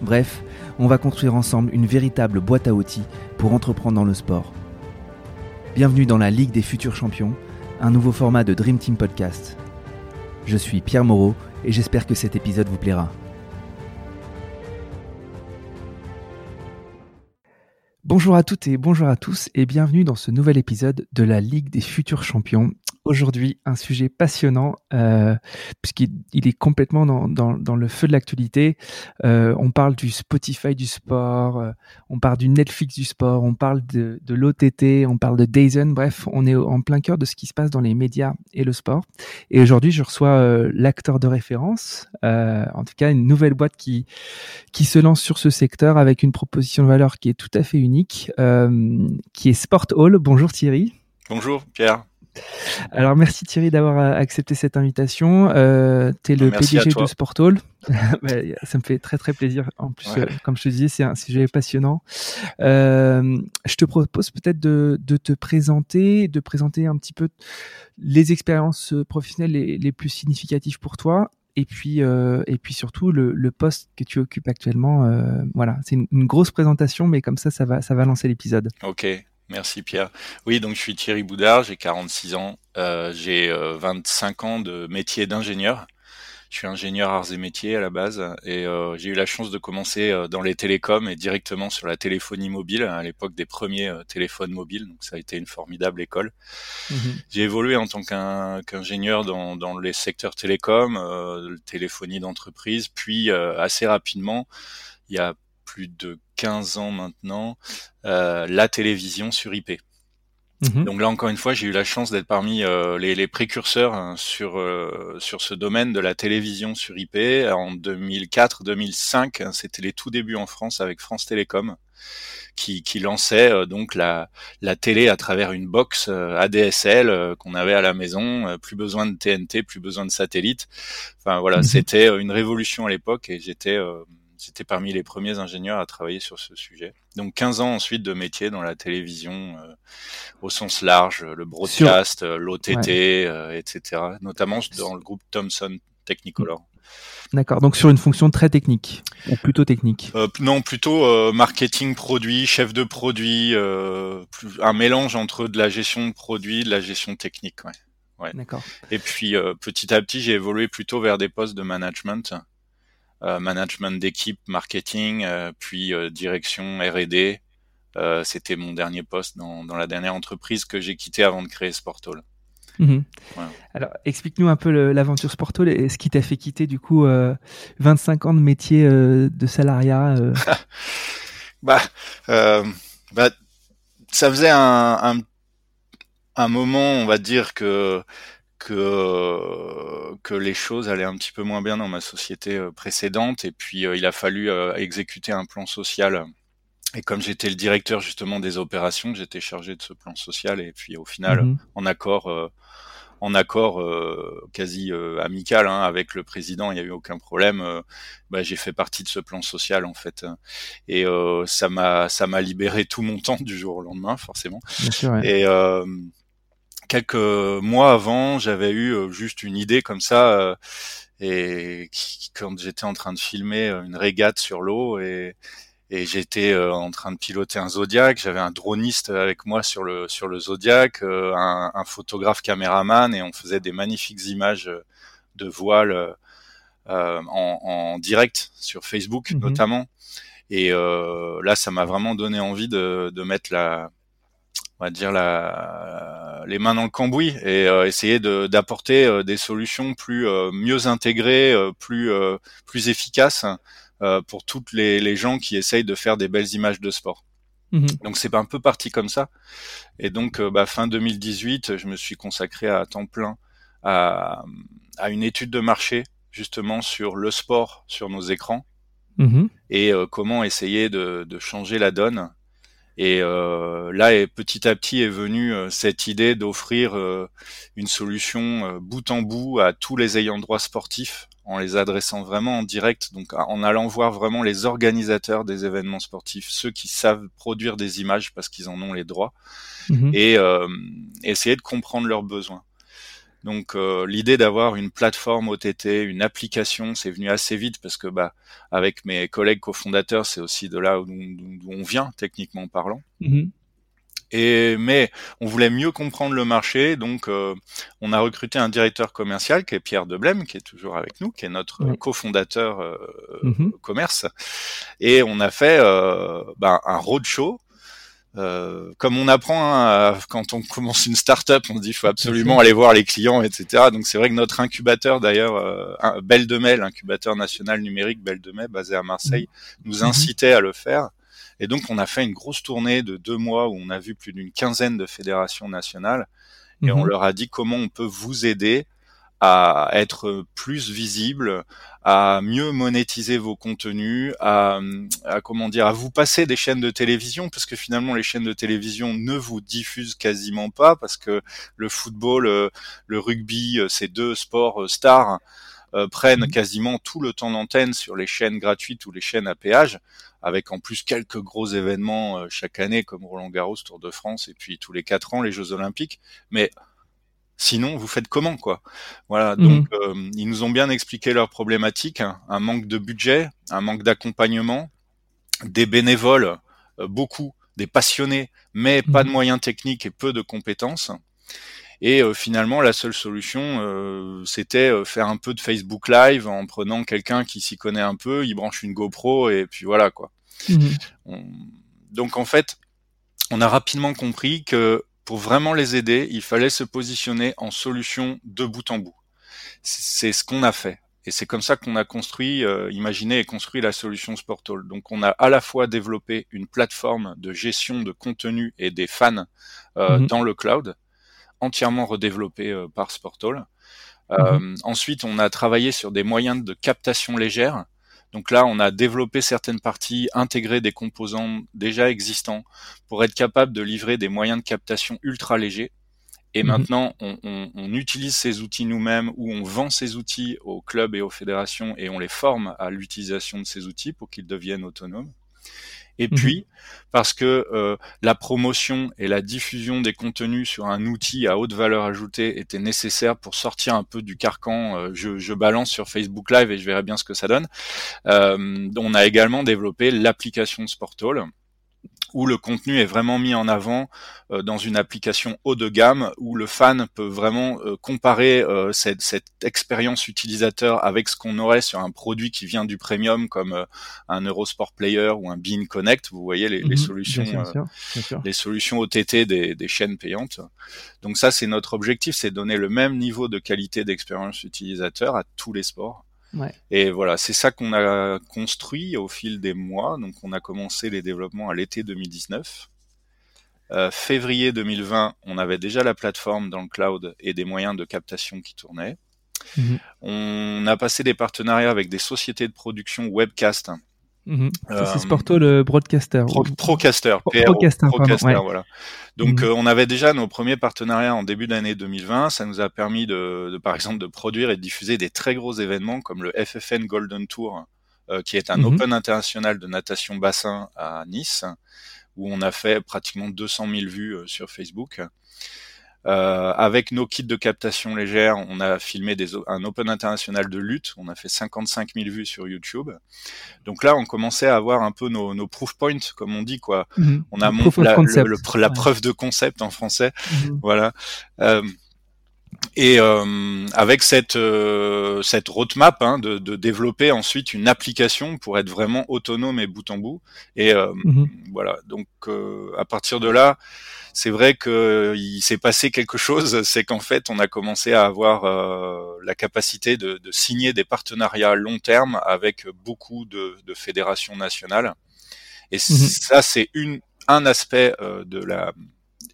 Bref, on va construire ensemble une véritable boîte à outils pour entreprendre dans le sport. Bienvenue dans la Ligue des futurs champions, un nouveau format de Dream Team Podcast. Je suis Pierre Moreau et j'espère que cet épisode vous plaira. Bonjour à toutes et bonjour à tous et bienvenue dans ce nouvel épisode de la Ligue des futurs champions aujourd'hui un sujet passionnant euh, puisqu'il est complètement dans, le feu de l'actualité. Euh, on parle du Spotify du sport, euh, on parle du Netflix du sport, on parle de, l'OTT, on parle de Dazen. Bref, on est en plein cœur de ce qui se passe dans les médias et le sport. Et aujourd'hui, je reçois l'acteur de référence, en tout cas une nouvelle boîte qui se lance sur ce secteur avec une proposition de valeur qui est tout à fait unique, qui est Sport Hall. Bonjour Thierry. Bonjour Pierre. Alors merci Thierry d'avoir euh, accepté cette invitation. Euh, tu es le Merci PDG de Sporthall. Bah, ça me fait très très plaisir. En plus, Ouais. euh, comme je te disais, c'est un sujet passionnant. Euh, je te propose peut-être de, de te présenter, de présenter un petit peu les expériences professionnelles les, les plus significatives pour toi. Et puis, et puis surtout le, le poste que tu occupes actuellement. voilà, c'est une, une grosse présentation, mais comme ça, ça va, ça va lancer l'épisode. Ok, merci Pierre. Oui, donc je suis Thierry Boudard, j'ai 46 ans, euh, j'ai euh, 25 ans de métier d'ingénieur. Je suis ingénieur arts et métiers à la base et euh, j'ai eu la chance de commencer euh, dans les télécoms et directement sur la téléphonie mobile à l'époque des premiers euh, téléphones mobiles. Donc ça a été une formidable école. J'ai évolué en tant qu'ingénieur dans, dans les secteurs télécoms, euh, téléphonie d'entreprise, puis euh, assez rapidement, il y a plus de 15 ans maintenant, euh, la télévision sur IP. Mhm. Donc là encore une fois, j'ai eu la chance d'être parmi euh, les, les précurseurs hein, sur euh, sur ce domaine de la télévision sur IP en 2004-2005. hein, C'était les tout débuts en France avec France Télécom qui, qui lançait euh, donc la, la télé à travers une box ADSL qu'on avait à la maison. plus besoin de TNT, plus besoin de satellite. Enfin voilà, Mhm. c'était une révolution à l'époque et j'étais J'étais parmi les premiers ingénieurs à travailler sur ce sujet. Donc 15 ans ensuite de métier dans la télévision euh, au sens large, le broadcast, l'OTT, euh, etc. Notamment dans le groupe Thomson Technicolor. D'accord. Donc sur une fonction très technique ou plutôt technique. Euh, non, plutôt euh, marketing produit, chef de produit, euh, plus- un mélange entre de la gestion de produit, de la gestion technique. Ouais. Ouais. D'accord. Et puis petit à petit, j'ai évolué plutôt vers des postes de management, management d'équipe, marketing, euh, puis euh, direction R&D. Euh, C'était mon dernier poste dans, dans la dernière entreprise que j'ai quittée avant de créer Sportall. Mhm. Voilà. Alors, explique-nous un peu l'aventure Sportall et ce qui t'a fait quitter du coup euh, 25 ans de métier euh, de salariat. euh. Bah, euh, bah, ça faisait un, un, un moment, on va dire que que que les choses allaient un petit peu moins bien dans ma société euh, précédente et puis euh, il a fallu euh, exécuter un plan social et comme j'étais le directeur justement des opérations j'étais chargé de ce plan social et puis au final Mhm. en accord en accord euh, quasi euh, amical hein, avec le président, il n'y a eu aucun problème. euh, bah, j'ai fait partie de ce plan social en fait, et ça m'a ça m'a libéré tout mon temps du jour au lendemain forcément. Bien sûr. ouais. Et quelques mois avant, j'avais eu euh, juste une idée comme ça, euh, et qui- quand j'étais en train de filmer euh, une régate sur l'eau et et j'étais en train de piloter un Zodiac. J'avais un droniste avec moi sur le sur le Zodiac, euh, un, un photographe caméraman, et on faisait des magnifiques images de voile euh, en, en direct sur Facebook Mhm. notamment. Et euh, là, ça m'a vraiment donné envie de, de mettre la, on va dire la, les mains dans le cambouis et euh, essayer de- d'apporter euh, des solutions plus euh, mieux intégrées, euh, plus euh, plus efficaces euh, pour toutes les, les gens qui essayent de faire des belles images de sport. Mhm. Donc c'est un peu parti comme ça. Et donc bah, fin 2018, je me suis consacré à temps plein à, à une étude de marché justement sur le sport sur nos écrans Mhm. et euh, comment essayer de, de changer la donne. Et euh, là, et petit à petit est venue euh, cette idée d'offrir euh, une solution euh, bout en bout à tous les ayants droit sportifs en les adressant vraiment en direct, donc en allant voir vraiment les organisateurs des événements sportifs, ceux qui savent produire des images parce qu'ils en ont les droits, Mhm. et euh, essayer de comprendre leurs besoins. Donc euh, l'idée d'avoir une plateforme OTT, une application, c'est venu assez vite parce que bah avec mes collègues cofondateurs, c'est aussi de là où, d'où on vient techniquement parlant. Mhm. Et mais on voulait mieux comprendre le marché, donc euh, on a recruté un directeur commercial qui est Pierre Deblème, qui est toujours avec nous, qui est notre Ouais. cofondateur euh, Mhm. commerce, et on a fait euh, bah, un roadshow. Euh, comme on apprend hein, à- quand on commence une start-up, on se dit faut absolument aller voir les clients, etc. Donc c'est vrai que notre incubateur d'ailleurs, euh, Belle de Mai, l'incubateur national numérique Belle de Mai, basé à Marseille, nous Mhm. incitait à le faire. Et donc on a fait une grosse tournée de deux mois où on a vu plus d'une quinzaine de fédérations nationales et on Mhm. leur a dit comment on peut vous aider à être plus visible, à mieux monétiser vos contenus, à, à comment dire, à vous passer des chaînes de télévision, parce que finalement les chaînes de télévision ne vous diffusent quasiment pas, parce que le football, euh, le rugby, euh, ces deux sports euh, stars euh, prennent Mhm. quasiment tout le temps d'antenne sur les chaînes gratuites ou les chaînes à péage, avec en plus quelques gros événements euh, chaque année comme Roland Garros, Tour de France, et puis tous les quatre ans les Jeux Olympiques. Mais Sinon, vous faites comment, quoi? Voilà. Mhm. Donc, euh, ils nous ont bien expliqué leurs problématiques hein. un manque de budget, un manque d'accompagnement, des bénévoles, euh, beaucoup, des passionnés, mais pas Mhm. de moyens techniques et peu de compétences. Et euh, finalement, la seule solution, euh, c'était euh, faire un peu de Facebook Live en prenant quelqu'un qui s'y connaît un peu, il branche une GoPro et puis voilà, quoi. Mhm. On- Donc en fait, on a rapidement compris que pour vraiment les aider, il fallait se positionner en solution de bout en bout. C'est ce qu'on a fait. Et c'est comme ça qu'on a construit, euh, imaginé et construit la solution Sportall. Donc on a à la fois développé une plateforme de gestion de contenu et des fans euh, Mhm. dans le cloud, entièrement redéveloppée euh, par Sportall. Euh, Ensuite, on a travaillé sur des moyens de captation légère. Donc là, on a développé certaines parties, intégré des composants déjà existants pour être capable de livrer des moyens de captation ultra légers. Et Mhm. maintenant, on, on- on utilise ces outils nous-mêmes ou on vend ces outils aux clubs et aux fédérations et on les forme à l'utilisation de ces outils pour qu'ils deviennent autonomes. Et Mhm. puis, parce que euh, la promotion et la diffusion des contenus sur un outil à haute valeur ajoutée était nécessaire pour sortir un peu du carcan, euh, je, je balance sur Facebook Live et je verrai bien ce que ça donne. Euh, on a également développé l'application Sportall où le contenu est vraiment mis en avant euh, dans une application haut de gamme où le fan peut vraiment euh, comparer euh, cette, cette expérience utilisateur avec ce qu'on aurait sur un produit qui vient du premium comme euh, un Eurosport Player ou un Bean Connect. Vous voyez les, les Mhm. solutions, Bien sûr, bien sûr, bien sûr. les solutions OTT des, des chaînes payantes. Donc ça, c'est notre objectif, c'est donner le même niveau de qualité d'expérience utilisateur à tous les sports. Ouais. Et voilà, c'est ça qu'on a construit au fil des mois. Donc, on a commencé les développements à l'été 2019. Euh, février 2020, on avait déjà la plateforme dans le cloud et des moyens de captation qui tournaient. Mhm. On a passé des partenariats avec des sociétés de production webcast, Mhm. Ça, Euh, c'est Sporto le broadcaster. Pro- Procaster, Pro- PRO, Procaster, pardon, Procaster, ouais. voilà. Donc Mhm. euh, on avait déjà nos premiers partenariats en début d'année 2020. Ça nous a permis de, de, par exemple, de produire et de diffuser des très gros événements comme le FFN Golden Tour, euh, qui est un Mhm. Open international de natation bassin à Nice, où on a fait pratiquement 200 000 vues sur Facebook. Euh, avec nos kits de captation légère, on a filmé des, un Open international de lutte. On a fait 55 000 vues sur YouTube. Donc là, on commençait à avoir un peu nos, nos proof points, comme on dit, quoi. Mhm. On a Proof montré of la, concept. le- le- la Ouais. preuve de concept en français, Mhm. voilà. Euh, et euh, avec cette euh, cette roadmap hein, de, de développer ensuite une application pour être vraiment autonome et bout en bout. Et euh, Mhm. voilà. Donc euh, à partir de là, c'est vrai que il s'est passé quelque chose. C'est qu'en fait, on a commencé à avoir euh, la capacité de, de signer des partenariats long terme avec beaucoup de, de fédérations nationales. Et ça, c'est une un aspect euh, de la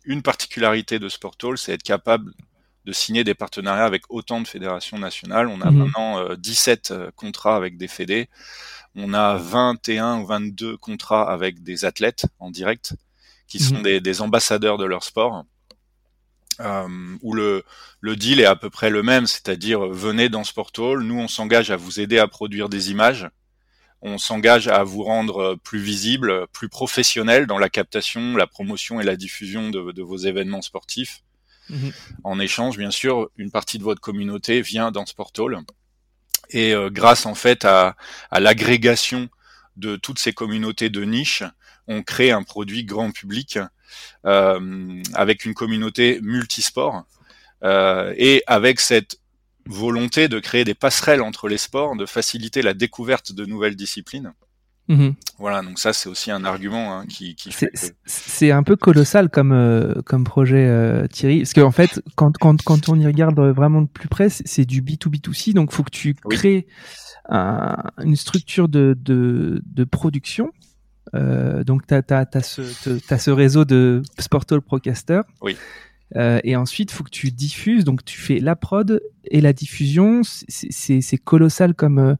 une particularité de Sportall, c'est être capable de signer des partenariats avec autant de fédérations nationales. On a Mhm. maintenant 17 contrats avec des fédés. On a 21 ou 22 contrats avec des athlètes en direct qui sont Mhm. des, des ambassadeurs de leur sport. Euh, où le, le deal est à peu près le même, c'est-à-dire euh, venez dans Sporthall, nous on s'engage à vous aider à produire des images, on s'engage à vous rendre euh, plus visible, plus professionnel dans la captation, la promotion et la diffusion de, de vos événements sportifs. Mhm. En échange, bien sûr, une partie de votre communauté vient dans Sporthall. Et euh, grâce en fait à, à l'agrégation de toutes ces communautés de niche, on crée un produit grand public euh, avec une communauté multisport euh, et avec cette volonté de créer des passerelles entre les sports, de faciliter la découverte de nouvelles disciplines. Mhm. Voilà, donc ça c'est aussi un argument hein, qui, qui C'est- fait que... C'est un peu colossal comme, euh, comme projet, euh, Thierry. Parce qu'en fait, quand, quand, quand on y regarde vraiment de plus près, c'est du B2B2C. Donc, il faut que tu Oui. crées un- une structure de, de, de production. Euh, donc, tu as, ce, te- t'as ce réseau de Sportall Procaster. Oui. Euh, et ensuite, il faut que tu diffuses. Donc, tu fais la prod et la diffusion. C'est- colossal comme, euh,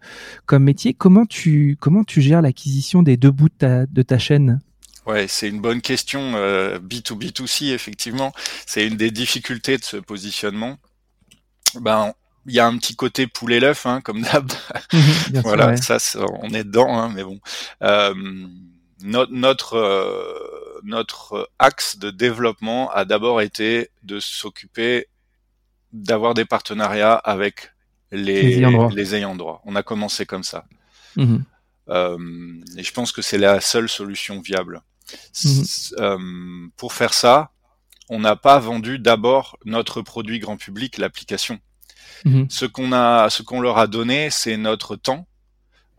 comme métier. Comment tu, comment tu gères l'acquisition des deux bouts de ta, de ta chaîne? Ouais, c'est une bonne question. Euh, B2B2C, effectivement, c'est une des difficultés de ce positionnement. Ben, il y a un petit côté poulet l'œuf, hein, comme d'hab. Sûr, voilà, ouais. ça, on est dedans, hein, mais bon. No- notre euh, notre axe de développement a d'abord été de s'occuper d'avoir des partenariats avec les, Les ayants droit. les ayants droit. On a commencé comme ça. Mhm. Euh, et je pense que c'est la seule solution viable. Mhm. Euh, pour faire ça, on n'a pas vendu d'abord notre produit grand public, l'application. Mhm. Ce qu'on a, ce qu'on leur a donné, c'est notre temps,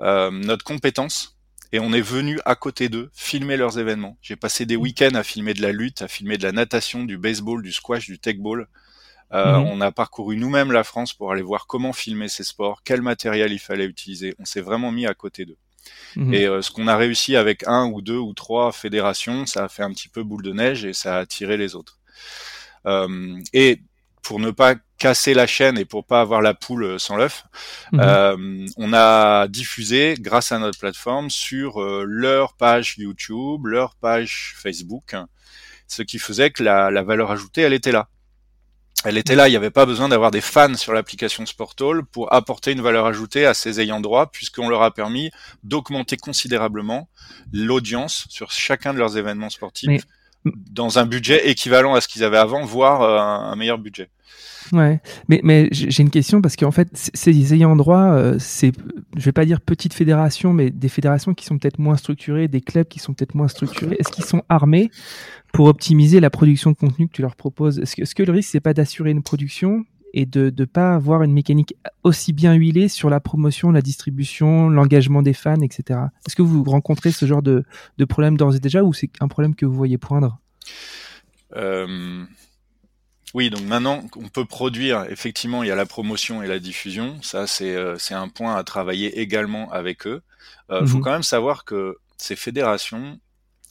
euh, notre compétence, et on est venu à côté d'eux filmer leurs événements. J'ai passé des week-ends à filmer de la lutte, à filmer de la natation, du baseball, du squash, du tech-ball. Euh, Mhm. On a parcouru nous-mêmes la France pour aller voir comment filmer ces sports, quel matériel il fallait utiliser. On s'est vraiment mis à côté d'eux. Mhm. Et euh, ce qu'on a réussi avec un ou deux ou trois fédérations, ça a fait un petit peu boule de neige et ça a attiré les autres. Euh, et pour ne pas casser la chaîne et pour pas avoir la poule sans l'œuf, Mhm. euh, on a diffusé grâce à notre plateforme sur euh, leur page YouTube, leur page Facebook, ce qui faisait que la, la valeur ajoutée, elle était là. Elle était là, il n'y avait pas besoin d'avoir des fans sur l'application Sportall pour apporter une valeur ajoutée à ses ayants droit, puisqu'on leur a permis d'augmenter considérablement l'audience sur chacun de leurs événements sportifs Mais- dans un budget équivalent à ce qu'ils avaient avant, voire euh, un meilleur budget. Ouais, mais, mais j'ai une question parce qu'en fait, ces ayants droit, euh, c'est, je vais pas dire petites fédérations, mais des fédérations qui sont peut-être moins structurées, des clubs qui sont peut-être moins structurés. Est-ce qu'ils sont armés pour optimiser la production de contenu que tu leur proposes? Est-ce que, est-ce que le risque, c'est pas d'assurer une production et de ne pas avoir une mécanique aussi bien huilée sur la promotion, la distribution, l'engagement des fans, etc. Est-ce que vous rencontrez ce genre de, de problème d'ores et déjà ou c'est un problème que vous voyez poindre? Euh, oui, donc maintenant on peut produire, effectivement, il y a la promotion et la diffusion. Ça, c'est euh, un point à travailler également avec eux. Il euh, faut Mhm. quand même savoir que ces fédérations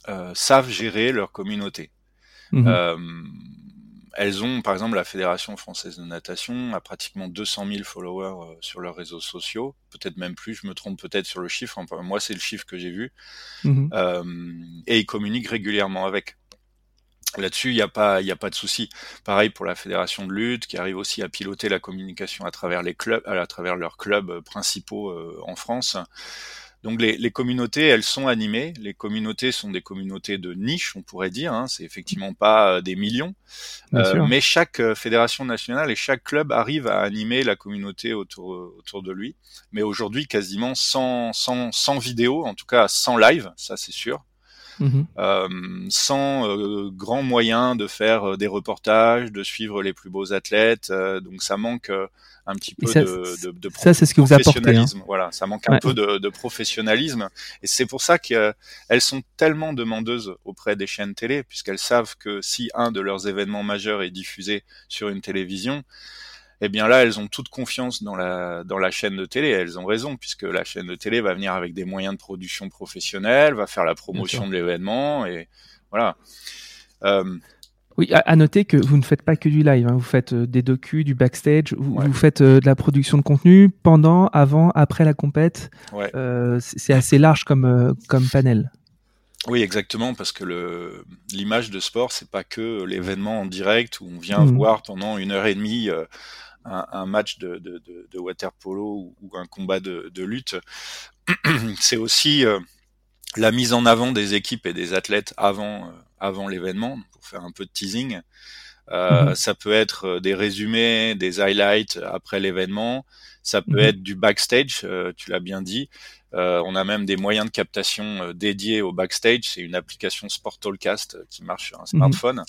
euh, savent gérer leur communauté. Mhm. Euh, elles ont, par exemple, la Fédération française de natation a pratiquement 200 000 followers sur leurs réseaux sociaux, peut-être même plus, je me trompe peut-être sur le chiffre, enfin, moi c'est le chiffre que j'ai vu, Mhm. euh, et ils communiquent régulièrement avec. Là-dessus, il n'y a pas, il y a pas de souci. Pareil pour la fédération de lutte, qui arrive aussi à piloter la communication à travers les clubs, à travers leurs clubs euh, principaux euh, en France. Donc les, les, communautés, elles sont animées. Les communautés sont des communautés de niche, on pourrait dire. Hein. C'est effectivement pas euh, des millions, euh, mais chaque fédération nationale et chaque club arrive à animer la communauté autour autour de lui. Mais aujourd'hui, quasiment sans sans sans vidéo, en tout cas sans live, ça c'est sûr. Mmh. Euh, sans euh, grands moyens de faire euh, des reportages, de suivre les plus beaux athlètes, euh, donc ça manque un petit peu ça, de, de, de ça, c'est ce que vous apportez. Hein. Voilà, ça manque un peu de, de, professionnalisme, et c'est pour ça qu'elles sont tellement demandeuses auprès des chaînes télé, puisqu'elles savent que si un de leurs événements majeurs est diffusé sur une télévision, eh bien là, elles ont toute confiance dans la dans la chaîne de télé. Elles ont raison puisque la chaîne de télé va venir avec des moyens de production professionnels, va faire la promotion de l'événement et voilà. Euh, Oui, à, noter que vous ne faites pas que du live, hein. vous faites euh, des docus, du backstage, vous, vous faites euh, de la production de contenu pendant, avant, après la compète. Ouais. C'est assez large comme, comme panel. Oui, exactement, parce que l'image de sport, c'est pas que l'événement en direct où on vient mmh. voir pendant une heure et demie un, un, match de, de, de, de water polo ou, un combat de, lutte. c'est aussi la mise en avant des équipes et des athlètes avant avant l'événement, pour faire un peu de teasing. Euh, mmh. Ça peut être euh, des résumés, des highlights après l'événement. Ça peut mmh. être du backstage, euh, tu l'as bien dit. Euh, on a même des moyens de captation euh, dédiés au backstage. C'est une application Sport Talkcast qui marche sur un mmh. smartphone. Mmh.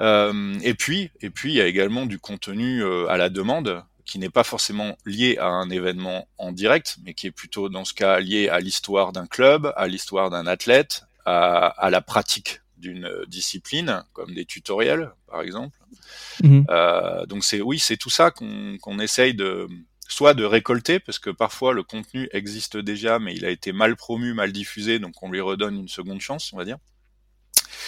Et puis, et puis il y a également du contenu à la demande qui n'est pas forcément lié à un événement en direct, mais qui est plutôt dans ce cas lié à l'histoire d'un club, à l'histoire d'un athlète, à, à la pratique d'une discipline, comme des tutoriels, par exemple. Mmh. Euh, donc c'est oui, c'est tout ça qu'on qu'on essaye de soit de récolter, parce que parfois le contenu existe déjà, mais il a été mal promu, mal diffusé, donc on lui redonne une seconde chance, on va dire.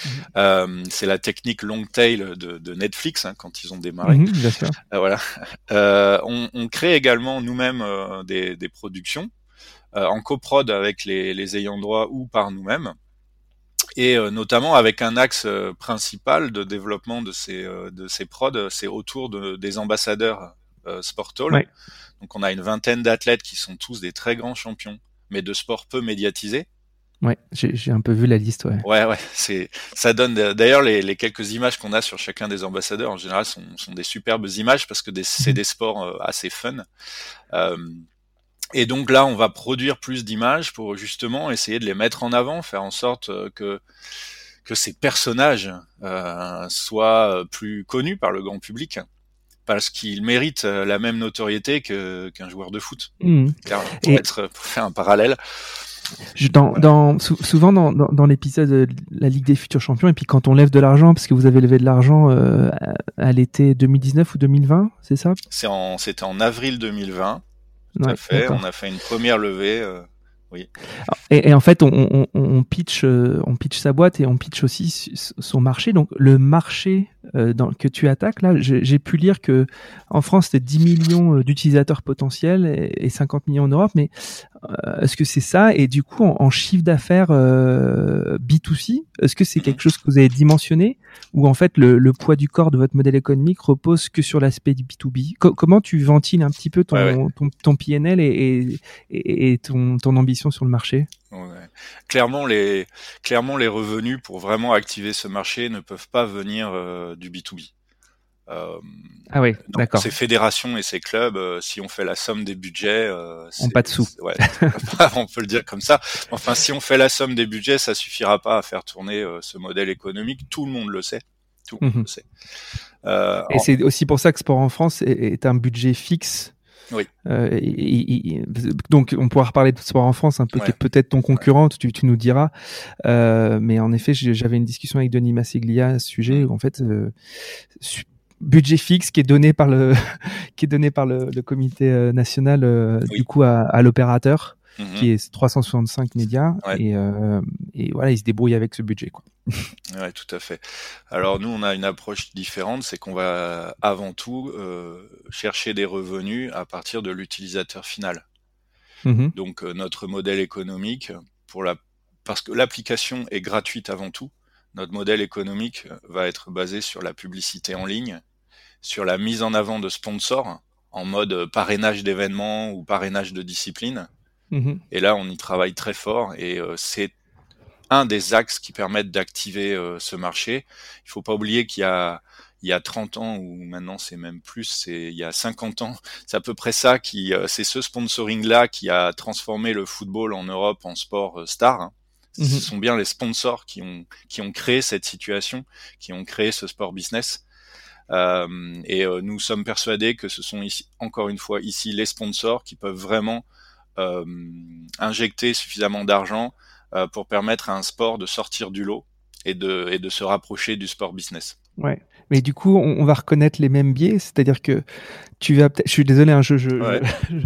Mmh. Euh, c'est la technique long tail de, de Netflix hein, quand ils ont démarré. Mmh, bien sûr. Euh, voilà. Euh, on, on, crée également nous-mêmes des, des, productions en coprod avec les, les ayants droit ou par nous-mêmes et notamment avec un axe principal de développement de ces de ces prods, c'est autour de, des ambassadeurs euh, Sportall. Ouais. Donc on a une vingtaine d'athlètes qui sont tous des très grands champions, mais de sport peu médiatisés. Ouais, j'ai un peu vu la liste, ouais. Ouais, ouais, c'est ça donne d'ailleurs les, les, quelques images qu'on a sur chacun des ambassadeurs en général sont, sont des superbes images parce que c'est mmh. des sports assez fun. Euh, et donc là, on va produire plus d'images pour justement essayer de les mettre en avant, faire en sorte euh, que que ces personnages euh, soient plus connus par le grand public, parce qu'ils méritent euh, la même notoriété que qu'un joueur de foot. Mmh. Car, pour, être, pour faire un parallèle. Dans, dans, souvent dans, dans, dans l'épisode de la Ligue des futurs champions, et puis quand on lève de l'argent, parce que vous avez levé de l'argent euh, à, à l'été 2019 ou 2020, c'est ça? C'était en, en avril 2020. Tout ouais, à fait. On a fait une première levée. Euh, oui. Et, et, en fait, on, on, on, pitch, euh, on pitch sa boîte et on pitch aussi son marché. Donc, le marché euh, dans, que tu attaques, là, j'ai pu lire que en France, c'était 10 millions euh, d'utilisateurs potentiels et, et, 50 millions en Europe. Mais euh, est-ce que c'est ça? Et du coup, en, en chiffre d'affaires euh, B2C, est-ce que c'est quelque chose que vous avez dimensionné? Ou en fait le, le, poids du corps de votre modèle économique repose que sur l'aspect du B2B Co Comment tu ventiles un petit peu ton, ouais, ouais. ton, ton, PNL et, et, et ton, ton, ambition sur le marché? Ouais. Clairement, les, clairement, les revenus pour vraiment activer ce marché ne peuvent pas venir euh, du B2B. Euh, ah oui, d'accord. Ces fédérations et ces clubs, euh, si on fait la somme des budgets, euh, on pas de sous. Ouais, on peut le dire comme ça. Enfin, si on fait la somme des budgets, ça suffira pas à faire tourner euh, ce modèle économique. Tout le monde le sait. Tout le monde mmh. le sait. Euh, et en... c'est aussi pour ça que Sport en France est, est un budget fixe oui. Euh, et, et, donc, on pourra reparler de sport en France, un peu ouais. peut-être ton concurrent, ouais. tu, tu, nous diras. Euh, mais en effet, j'avais une discussion avec Denis Massiglia à ce sujet. Où, en fait, euh, budget fixe qui est donné par le qui est donné par le, le comité euh, national euh, oui. du coup à, à l'opérateur mmh. qui est 365 médias ouais. et, euh, et voilà il se débrouille avec ce budget quoi. ouais tout à fait. Alors nous on a une approche différente, c'est qu'on va avant tout euh, chercher des revenus à partir de l'utilisateur final. Mmh. Donc euh, notre modèle économique pour la parce que l'application est gratuite avant tout. Notre modèle économique va être basé sur la publicité en ligne sur la mise en avant de sponsors en mode parrainage d'événements ou parrainage de disciplines. Mmh. Et là, on y travaille très fort et euh, c'est un des axes qui permettent d'activer euh, ce marché. Il faut pas oublier qu'il y a il y a 30 ans ou maintenant c'est même plus, c'est il y a 50 ans, c'est à peu près ça qui euh, c'est ce sponsoring là qui a transformé le football en Europe en sport star. Hein. Mmh. Ce sont bien les sponsors qui ont qui ont créé cette situation, qui ont créé ce sport business. Euh, et euh, nous sommes persuadés que ce sont ici, encore une fois ici les sponsors qui peuvent vraiment euh, injecter suffisamment d'argent pour permettre à un sport de sortir du lot et de, et de se rapprocher du sport business. Ouais. Mais du coup, on, on va reconnaître les mêmes biais, c'est-à-dire que tu vas peut-être. Je suis désolé, hein, je. je, ouais.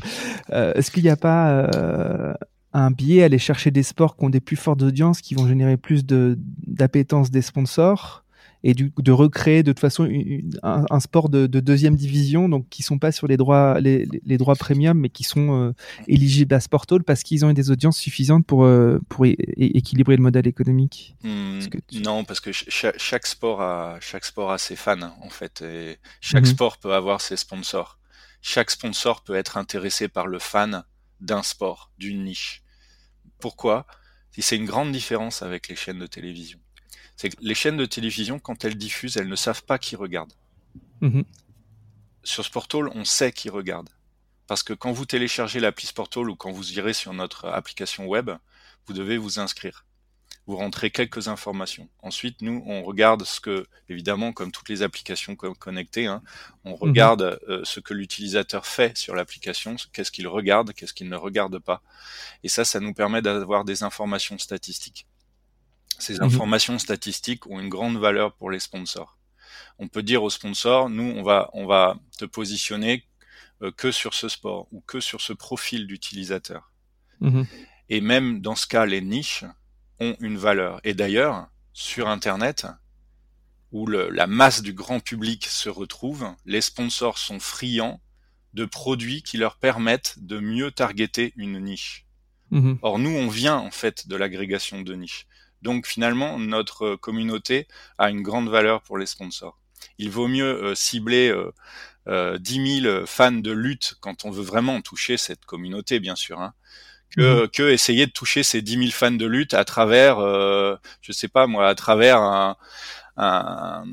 euh, Est-ce qu'il n'y a pas euh, un biais à aller chercher des sports qui ont des plus fortes audiences, qui vont générer plus de d'appétence des sponsors? Et du, de recréer de toute façon un, sport de, deuxième division, donc qui sont pas sur les droits les, les droits premium, mais qui sont euh, éligibles à Sportall parce qu'ils ont des audiences suffisantes pour pour équilibrer le modèle économique. Hmm, non, parce que chaque, sport a chaque sport a ses fans en fait, et chaque mhm. sport peut avoir ses sponsors. Chaque sponsor peut être intéressé par le fan d'un sport, d'une niche. Pourquoi? C'est une grande différence avec les chaînes de télévision. C'est que les chaînes de télévision, quand elles diffusent, elles ne savent pas qui regarde. Mhm. Sur Sportall, on sait qui regarde. Parce que quand vous téléchargez l'appli Sportall ou quand vous irez sur notre application web, vous devez vous inscrire vous rentrez quelques informations. Ensuite, nous, on regarde ce que, évidemment, comme toutes les applications connectées, hein, on mhm. regarde euh, ce que l'utilisateur fait sur l'application, qu'est-ce qu'il regarde, qu'est-ce qu'il ne regarde pas. Et ça, ça nous permet d'avoir des informations statistiques. Ces mhm. informations statistiques ont une grande valeur pour les sponsors. On peut dire aux sponsors, nous, on va, on va te positionner euh, que sur ce sport ou que sur ce profil d'utilisateur. Mhm. Et même dans ce cas, les niches, ont une valeur. Et d'ailleurs, sur Internet, où la masse du grand public se retrouve, les sponsors sont friands de produits qui leur permettent de mieux targeter une niche. Mhm. Or, nous, on vient en fait de l'agrégation de niches. Donc finalement, notre communauté a une grande valeur pour les sponsors. Il vaut mieux euh, cibler euh, euh, 10 000 fans de lutte quand on veut vraiment toucher cette communauté, bien sûr, hein, que, mhm. que essayer de toucher ces 10 000 fans de lutte à travers, euh, je sais pas moi, à travers un, un,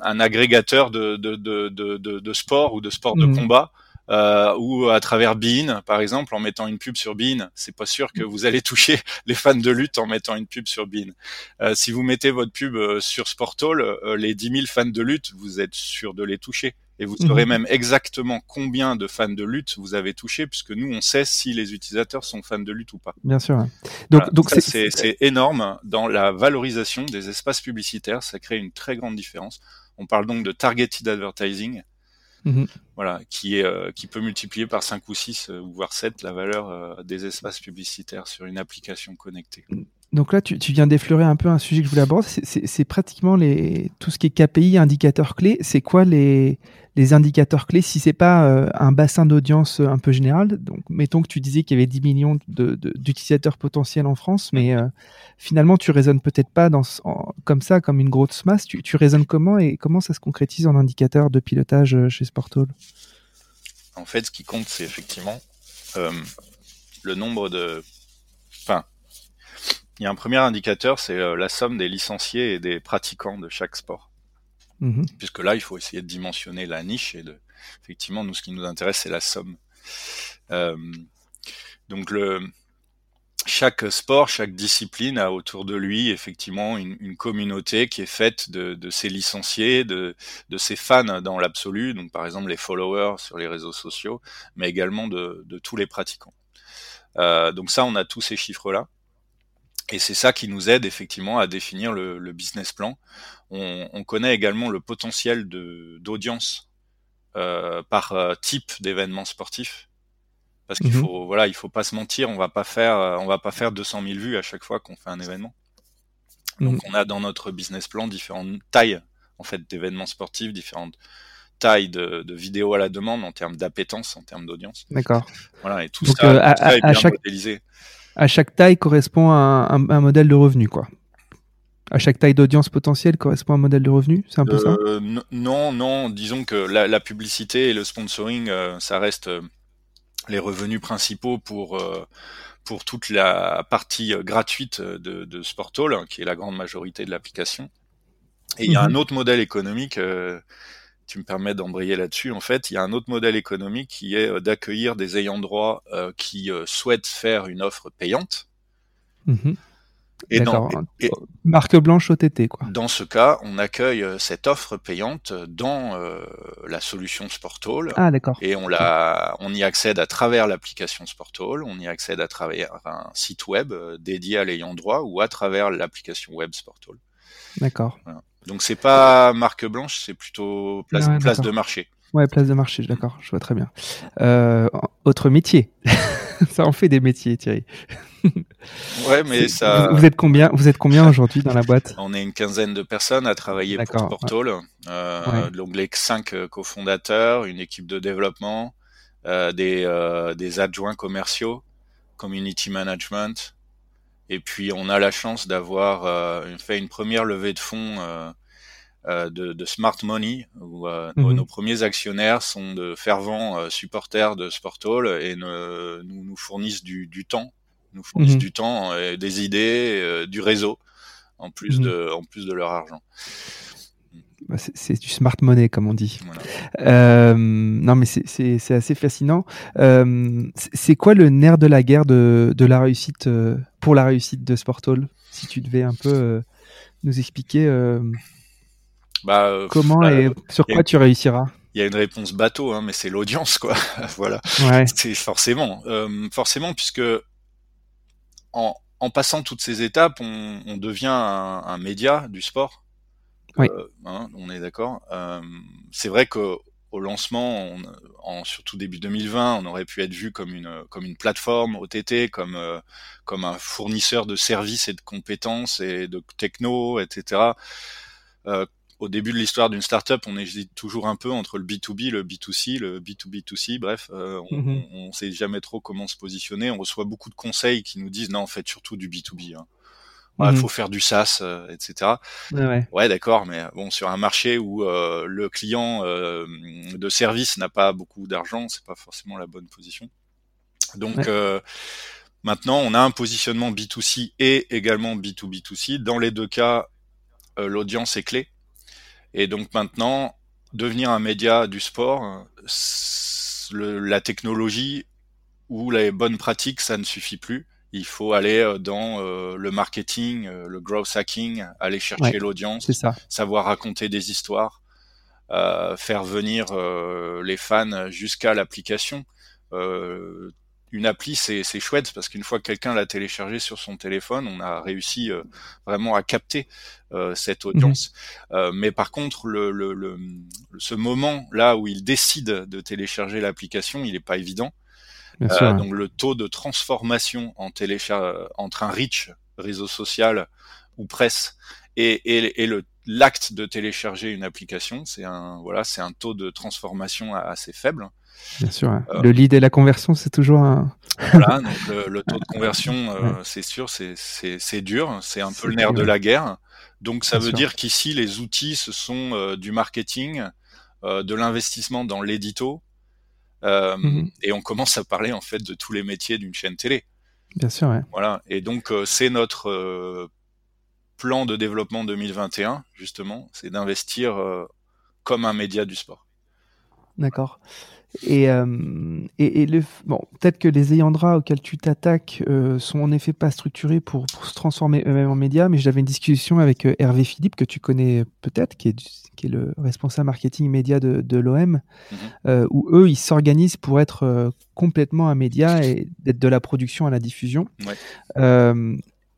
un agrégateur de, de, de, de, de sport ou de sport de mhm. combat. Euh, ou à travers Bean, par exemple, en mettant une pub sur Bean, c'est pas sûr que vous allez toucher les fans de lutte en mettant une pub sur Bean. Euh, si vous mettez votre pub euh, sur Sportall, euh, les 10 000 fans de lutte, vous êtes sûr de les toucher et vous saurez mhm. même exactement combien de fans de lutte vous avez touché, puisque nous, on sait si les utilisateurs sont fans de lutte ou pas. Bien sûr. Donc, donc c'est énorme dans la valorisation des espaces publicitaires. Ça crée une très grande différence. On parle donc de targeted advertising. Mhm. Voilà, qui est euh, qui peut multiplier par 5 ou 6 euh, voire 7 la valeur euh, des espaces publicitaires sur une application connectée. Donc là, tu, viens d'effleurer un peu un sujet que je voulais aborder. C'est pratiquement les, tout ce qui est KPI, indicateurs clés. C'est quoi les, les indicateurs clés si c'est pas euh, un bassin d'audience un peu général? Donc, mettons que tu disais qu'il y avait 10 millions d'utilisateurs potentiels en France, mais euh, finalement, tu raisonnes peut-être pas dans, comme ça, comme une grosse masse. Tu, tu raisonnes comment et comment ça se concrétise en indicateurs de pilotage euh, chez Sportall En fait, ce qui compte, c'est effectivement le nombre de. Enfin, il y a un premier indicateur, c'est euh, la somme des licenciés et des pratiquants de chaque sport. Mhm. Puisque là, il faut essayer de dimensionner la niche et de, effectivement, nous, ce qui nous intéresse, c'est la somme. Euh, donc le, chaque sport, chaque discipline a autour de lui effectivement une, communauté qui est faite de, de ses licenciés, de, de ses fans dans l'absolu, donc par exemple les followers sur les réseaux sociaux, mais également de, de tous les pratiquants. Euh, donc ça, on a tous ces chiffres-là. Et c'est ça qui nous aide effectivement à définir le, le business plan. On, on, connaît également le potentiel d'audience euh, par euh, type d'événement sportif. Parce qu'il mhm. faut, voilà, il faut pas se mentir, on va pas faire, euh, on va pas faire 200 000 vues à chaque fois qu'on fait un événement. Donc, mhm. on a dans notre business plan différentes tailles, en fait, d'événements sportifs, différentes tailles de, de vidéos à la demande en termes d'appétence, en termes d'audience. D'accord. Voilà, et tout ça, euh, à, est bien chaque... modélisé à chaque taille correspond à un, modèle de revenu, quoi. À chaque taille d'audience potentielle correspond à un modèle de revenu, c'est un peu ça? Euh, Non, non, disons que la, publicité et le sponsoring, euh, ça reste euh, les revenus principaux pour pour toute la partie gratuite de, de Sportall, hein, qui est la grande majorité de l'application. Et il y a un mhm. autre modèle économique tu me permets d'embrayer là-dessus. En fait, il y a un autre modèle économique qui est euh, d'accueillir des ayants droit euh, qui euh, souhaitent faire une offre payante. Mhm. Et dans, marque blanche OTT quoi. Dans ce cas, on accueille cette offre payante dans la solution Sportall. Ah d'accord. Et on la, on y accède à travers l'application Sportall, on y accède à travers un site web dédié à l'ayant droit ou à travers l'application web Sportall. D'accord. Donc c'est pas marque blanche, c'est plutôt place, place de marché. Ouais, place de marché, d'accord, je vois très bien. Euh, autre métier, ça en fait des métiers, Thierry. Ouais, mais ça. Vous êtes combien Vous êtes combien aujourd'hui dans la boîte? On est une quinzaine de personnes à travailler pour Sportall. Euh, Donc les cinq cofondateurs, une équipe de développement, euh, des, euh, des adjoints commerciaux, community management, et puis on a la chance d'avoir euh, fait une première levée de fonds euh, euh, de, de, smart money où mhm. nos, premiers actionnaires sont de fervents supporters de Sportall et ne, nous, nous fournissent du, du temps, nous fournissent mhm. du temps, des idées, du réseau en plus mhm. de en plus de leur argent. Bah, c'est du smart money, comme on dit. Euh, non, mais c'est assez fascinant. Euh, c'est quoi le nerf de la guerre de, de la réussite euh, pour la réussite de Sportall Si tu devais un peu euh, nous expliquer bah, comment bah, et sur quoi tu réussiras? Il y a une réponse bateau, hein, mais c'est l'audience, quoi. voilà. Ouais. C'est forcément, forcément, puisque en, en, passant toutes ces étapes, on, on devient un, un média du sport oui. Euh, hein, on est d'accord. Euh, c'est vrai qu'au lancement, on, en surtout début 2020, on aurait pu être vu comme une comme une plateforme OTT, comme euh, comme un fournisseur de services et de compétences et de techno, etc. Euh, au début de l'histoire d'une startup, on hésite toujours un peu entre le B2B, le B2C, le B2B2C. Bref, euh, on, mm-hmm. on, sait jamais trop comment se positionner. On reçoit beaucoup de conseils qui nous disent non, en fait, surtout du B2B. Hein il mmh faut faire du SaaS, euh, etc. Ouais, ouais d'accord, mais bon, sur un marché où euh, le client euh, de service n'a pas beaucoup d'argent, c'est pas forcément la bonne position. Donc maintenant, on a un positionnement B2C et également B2B2C. Dans les deux cas, l'audience est clé. Et donc maintenant, devenir un média du sport, le, la technologie ou les bonnes pratiques, ça ne suffit plus il faut aller euh, dans euh, le marketing, euh, le growth hacking, aller chercher l'audience, savoir raconter des histoires, faire venir les fans jusqu'à l'application. une appli, c'est chouette parce qu'une fois que quelqu'un l'a téléchargé sur son téléphone, on a réussi vraiment à capter cette mhm. audience. mais par contre, le, le, ce moment là où il décide de télécharger l'application, il n'est pas évident. Euh, donc le taux de transformation en télécharge entre un reach réseau social ou presse et, et, et le l'acte de télécharger une application, c'est un voilà, c'est un taux de transformation assez faible. Bien sûr. Euh, le lead et la conversion, c'est toujours un. voilà, donc le, taux de conversion, euh, c'est sûr, c'est c'est dur, c'est un peu le nerf de la guerre. Donc ça veut dire qu'ici les outils, ce sont euh, du marketing, de l'investissement dans l'édito, euh, mhm. Et on commence à parler en fait de tous les métiers d'une chaîne télé. Bien sûr. Ouais. Voilà. Et donc euh, c'est notre euh, plan de développement 2021 justement, c'est d'investir comme un média du sport. D'accord. Et, euh, et, et, le, bon, peut-être que les ayants droit auxquels tu t'attaques euh, sont en effet pas structurés pour, pour se transformer eux-mêmes en médias, mais j'avais une discussion avec euh, Hervé Philippe, que tu connais peut-être, qui est, qui est le responsable marketing média de, de l'OM, mhm. euh, où eux, ils s'organisent pour être complètement un média et d'être de la production à la diffusion. Ouais.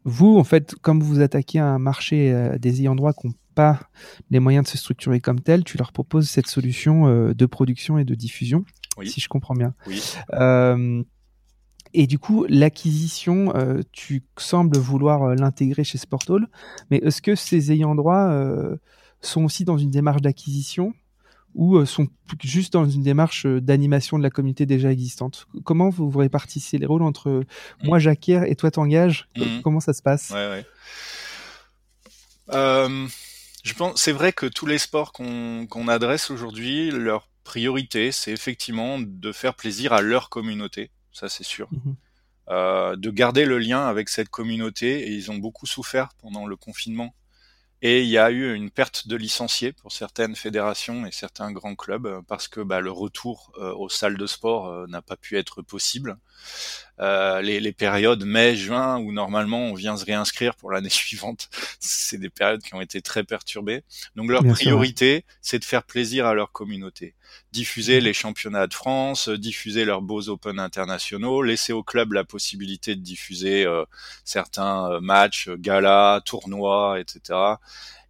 Vous, en fait, comme vous attaquez à un marché des ayants droit qui pas les moyens de se structurer comme tel, tu leur proposes cette solution euh, de production et de diffusion, si je comprends bien. Oui. Euh, et du coup, l'acquisition, euh, tu sembles vouloir l'intégrer chez Sportall, mais est-ce que ces ayants droit sont aussi dans une démarche d'acquisition ou sont juste dans une démarche d'animation de la communauté déjà existante? Comment vous, vous répartissez les rôles entre mmh. moi j'acquiers et toi t'engages? Mmh. Comment ça se passe? Ouais, ouais. Euh, je pense, c'est vrai que tous les sports qu'on adresse aujourd'hui, leur priorité, c'est effectivement de faire plaisir à leur communauté, ça c'est sûr. Mhm. Euh, de garder le lien avec cette communauté et ils ont beaucoup souffert pendant le confinement et il y a eu une perte de licenciés pour certaines fédérations et certains grands clubs euh, parce que bah, le retour euh, aux salles de sport euh, n'a pas pu être possible. Euh, les, les, périodes mai-juin où normalement on vient se réinscrire pour l'année suivante, c'est des périodes qui ont été très perturbées. Donc leur priorité, c'est de faire plaisir à leur communauté, diffuser mmh. les championnats de France, diffuser leurs beaux Open internationaux, laisser au club la possibilité de diffuser certains matchs, galas, tournois, etc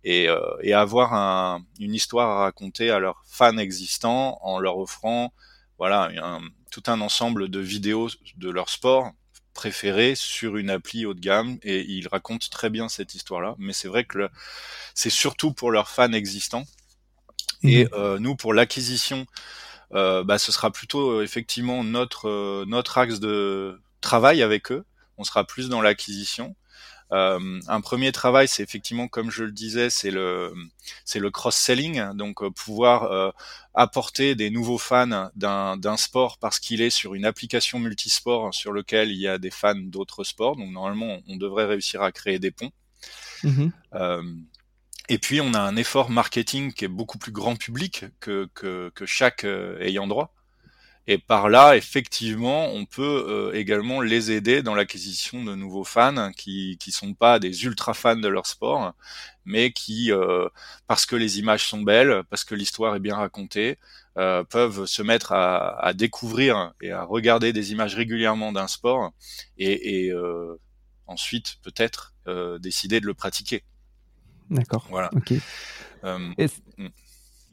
et, euh, et avoir un, une histoire à raconter à leurs fans existants en leur offrant voilà un, tout un ensemble de vidéos de leur sport préféré sur une appli haut de gamme et ils racontent très bien cette histoire-là. Mais c'est vrai que c'est surtout pour leurs fans existants. Et mhm. euh, nous, pour l'acquisition, euh, bah, ce sera plutôt effectivement notre notre axe de travail avec eux. On sera plus dans l'acquisition. Euh, un premier travail, c'est effectivement, comme je le disais, c'est le c'est le cross-selling, donc euh, pouvoir euh, apporter des nouveaux fans d'un sport parce qu'il est sur une application multisport sur lequel il y a des fans d'autres sports. Donc normalement, on devrait réussir à créer des ponts. Mmh et puis on a un effort marketing qui est beaucoup plus grand public que, que, que chaque ayant droit. Et par là, effectivement, on peut euh, également les aider dans l'acquisition de nouveaux fans qui qui sont pas des ultra fans de leur sport, mais qui euh, parce que les images sont belles, parce que l'histoire est bien racontée, euh, peuvent se mettre à, à, découvrir et à regarder des images régulièrement d'un sport et, et ensuite peut-être décider de le pratiquer. D'accord. Voilà. Ok.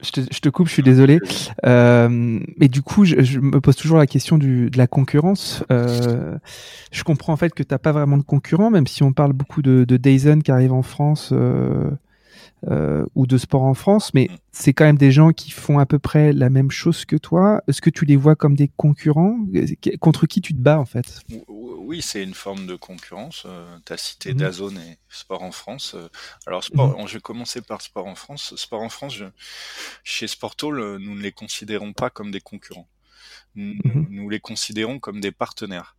Je te, je te, coupe, je suis désolé. Euh, mais du coup, je, je, me pose toujours la question du, de la concurrence. Euh, je comprends en fait que tu n'as pas vraiment de concurrent, même si on parle beaucoup de, de Dyson qui arrive en France euh, euh, ou de sport en France, mais c'est quand même des gens qui font à peu près la même chose que toi. Est-ce que tu les vois comme des concurrents? Contre qui tu te bats en fait? Oui, c'est une forme de concurrence. Euh, tu as cité mmh. Dazone et Sport en France. Euh, alors, sport, mmh. je vais commencer par Sport en France. Sport en France, je, chez Sportol, nous ne les considérons pas comme des concurrents. Nous, mmh. nous les considérons comme des partenaires.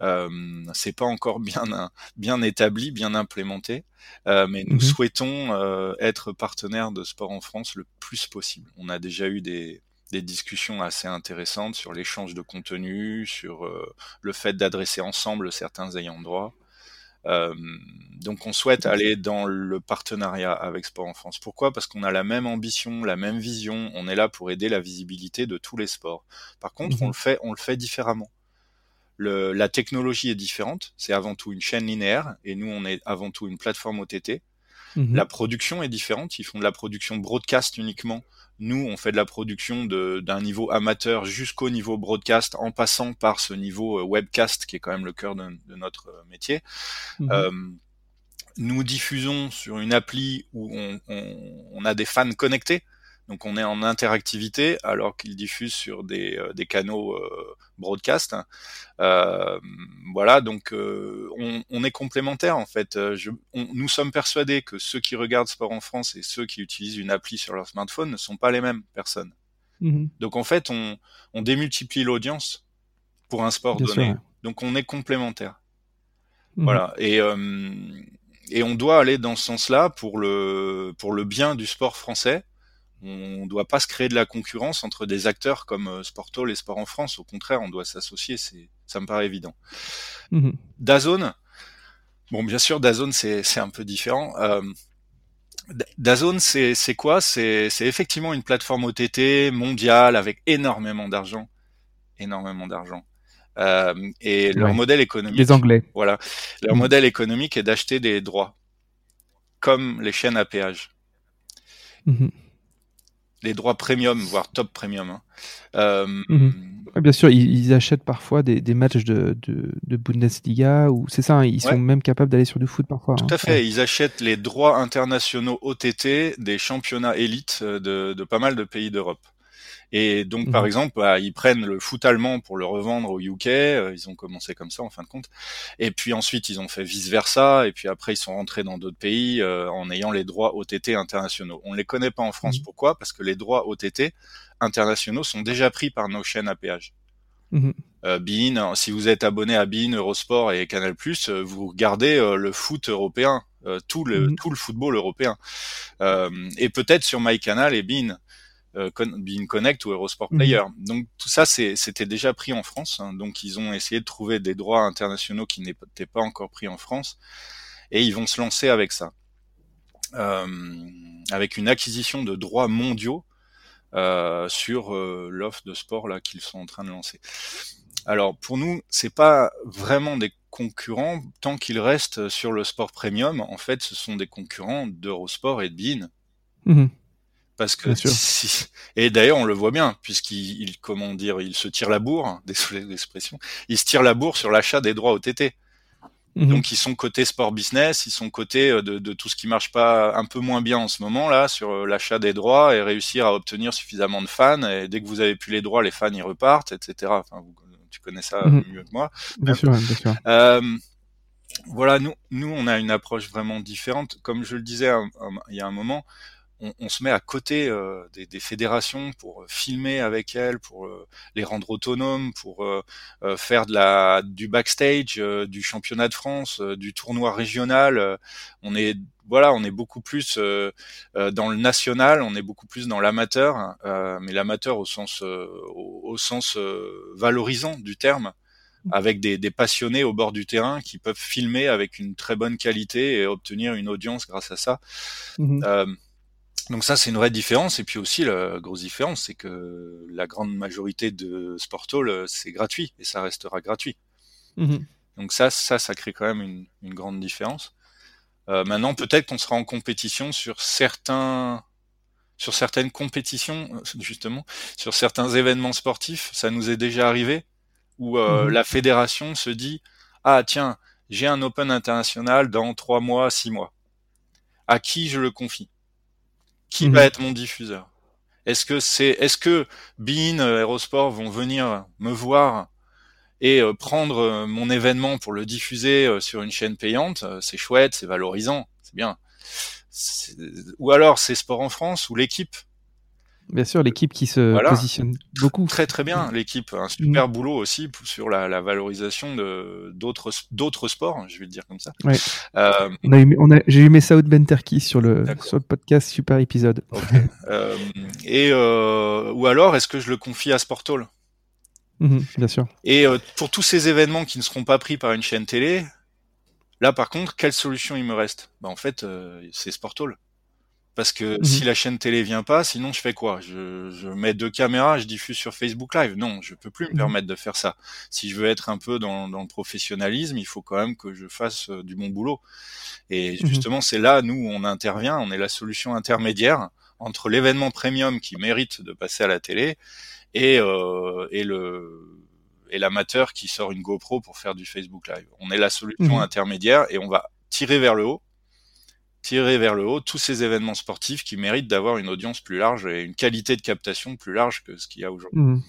Euh, c'est pas encore bien bien établi, bien implémenté, euh, mais nous souhaitons euh, être partenaires de Sport en France le plus possible. On a déjà eu des des discussions assez intéressantes sur l'échange de contenu, sur euh, le fait d'adresser ensemble certains ayants droit. Donc on souhaite aller dans le partenariat avec Sport en France. Pourquoi? Parce qu'on a la même ambition, la même vision. On est là pour aider la visibilité de tous les sports. Par contre, on mhm. le fait, on le fait différemment. Le, la technologie est différente. C'est avant tout une chaîne linéaire et nous, on est avant tout une plateforme OTT. Mhm. La production est différente. Ils font de la production broadcast uniquement nous, on fait de la production d'un niveau amateur jusqu'au niveau broadcast, en passant par ce niveau euh, webcast qui est quand même le cœur de, notre euh, métier. Mhm. Euh, nous diffusons sur une appli où on, on, a des fans connectés. Donc on est en interactivité alors qu'il diffuse sur des, euh, des canaux euh, broadcast. Euh, voilà, donc euh, on, on, est complémentaires en fait. Je, nous sommes persuadés que ceux qui regardent Sport en France et ceux qui utilisent une appli sur leur smartphone ne sont pas les mêmes personnes. Mhm. Donc en fait, on, on démultiplie l'audience pour un sport donné. Donc on est complémentaires. Mhm. Voilà, et et on doit aller dans ce sens-là pour le pour le bien du sport français on ne doit pas se créer de la concurrence entre des acteurs comme euh, Sportol et Sport en France. Au contraire, on doit s'associer. Ça me paraît évident. Mmh. Dazone, bon, bien sûr, Dazone, c'est, un peu différent. Euh, Dazone, c'est, quoi? C'est, c'est effectivement une plateforme OTT mondiale avec énormément d'argent, énormément d'argent. Euh, et leur modèle économique, les Anglais, voilà, leur mmh. modèle économique est d'acheter des droits, comme les chaînes à péage. Mmh les droits premium, voire top premium. Hein. Euh, mhm. bien sûr, ils, achètent parfois des, matchs de, de, Bundesliga ou c'est ça, hein, ils sont même capables d'aller sur du foot parfois. Tout hein. à fait, ils achètent les droits internationaux OTT des championnats élites de, de pas mal de pays d'Europe. Et donc, par mhm. exemple, bah, ils prennent le foot allemand pour le revendre au UK. Euh, ils ont commencé comme ça, en fin de compte. Et puis ensuite, ils ont fait vice versa. Et puis après, ils sont rentrés dans d'autres pays euh, en ayant les droits OTT internationaux. On les connaît pas en France. Mhm. Pourquoi? Parce que les droits OTT internationaux sont déjà pris par nos chaînes à péage. Mmh. Euh, Bein, si vous êtes abonné à Bein, Eurosport et Canal+, vous regardez le foot européen, tout le tout le football européen, et peut-être sur MyCanal et Bein euh, Being Connect ou Eurosport mhm. Player. Donc tout ça, c'était déjà pris en France. Hein. donc ils ont essayé de trouver des droits internationaux qui n'étaient pas encore pris en France, et ils vont se lancer avec ça, euh, avec une acquisition de droits mondiaux euh, sur euh, l'offre de sport là qu'ils sont en train de lancer. Alors pour nous, c'est pas vraiment des concurrents tant qu'ils restent sur le sport premium. En fait, ce sont des concurrents d'Eurosport et de Bein. Mhm Parce que si... et d'ailleurs on le voit bien puisqu'il il, comment dire il se tire la bourre désolé l'expression il se tire la bourre sur l'achat des droits au TT mhm. donc ils sont côté sport business ils sont côté euh, de, de, tout ce qui marche pas un peu moins bien en ce moment là sur euh, l'achat des droits et réussir à obtenir suffisamment de fans. Et dès que vous avez plus les droits les fans ils repartent etc enfin tu connais ça mhm. mieux que moi. Bien sûr bien sûr. euh, voilà, nous, nous, on a une approche vraiment différente. Comme je le disais il y a un moment, on, se met à côté euh, des, fédérations pour euh, filmer avec elles, pour euh, les rendre autonomes, pour faire de la du backstage, du championnat de France, du tournoi régional. on est voilà, on est beaucoup plus dans le national, on est beaucoup plus dans l'amateur, mais l'amateur au sens au, sens valorisant du terme avec des, passionnés au bord du terrain qui peuvent filmer avec une très bonne qualité et obtenir une audience grâce à ça. Mmh donc ça, c'est une vraie différence. Et puis aussi, la grosse différence, c'est que la grande majorité de Sport Hall, euh, c'est gratuit et ça restera gratuit. Mhm. Donc ça, ça, ça crée quand même une, une grande différence. Euh, maintenant, peut-être qu'on sera en compétition sur certains, sur certaines compétitions, euh, justement, sur certains événements sportifs. Ça nous est déjà arrivé où euh, mhm. la fédération se dit ah tiens, j'ai un Open international dans trois mois, six mois. À qui je le confie? Qui mhm. va être mon diffuseur Est-ce que c'est, est-ce que Bean, euh, Aerosport vont venir me voir et euh, prendre euh, mon événement pour le diffuser sur une chaîne payante C'est chouette, c'est valorisant, c'est bien. Ou alors c'est Sport en France ou l'équipe Bien sûr, l'équipe qui se positionne beaucoup. Très très bien, l'équipe. Un super mm. boulot aussi sur la, la valorisation de d'autres d'autres sports, je vais le dire comme ça. Ouais. Euh, on a on a, j'ai eu mes South Benterkey sur le sur le podcast, super épisode. euh, et euh, ou alors est-ce que je le confie à Sportall mm-hmm, Bien sûr. Et pour tous ces événements qui ne seront pas pris par une chaîne télé, là par contre, quelle solution il me reste? Bah, en fait, c'est Sportall. Parce que mhm. si la chaîne télé vient pas, sinon je fais quoi? Je, je, mets deux caméras, je diffuse sur Facebook Live. Non, je peux plus me mhm. permettre de faire ça. Si je veux être un peu dans, dans le professionnalisme, il faut quand même que je fasse euh, du bon boulot. Et mhm. justement, c'est là, nous, on intervient, on est la solution intermédiaire entre l'événement premium qui mérite de passer à la télé et, euh, et le et l'amateur qui sort une GoPro pour faire du Facebook Live. On est la solution intermédiaire et on va tirer vers le haut tirer vers le haut tous ces événements sportifs qui méritent d'avoir une audience plus large et une qualité de captation plus large que ce qu'il y a aujourd'hui. Mmh.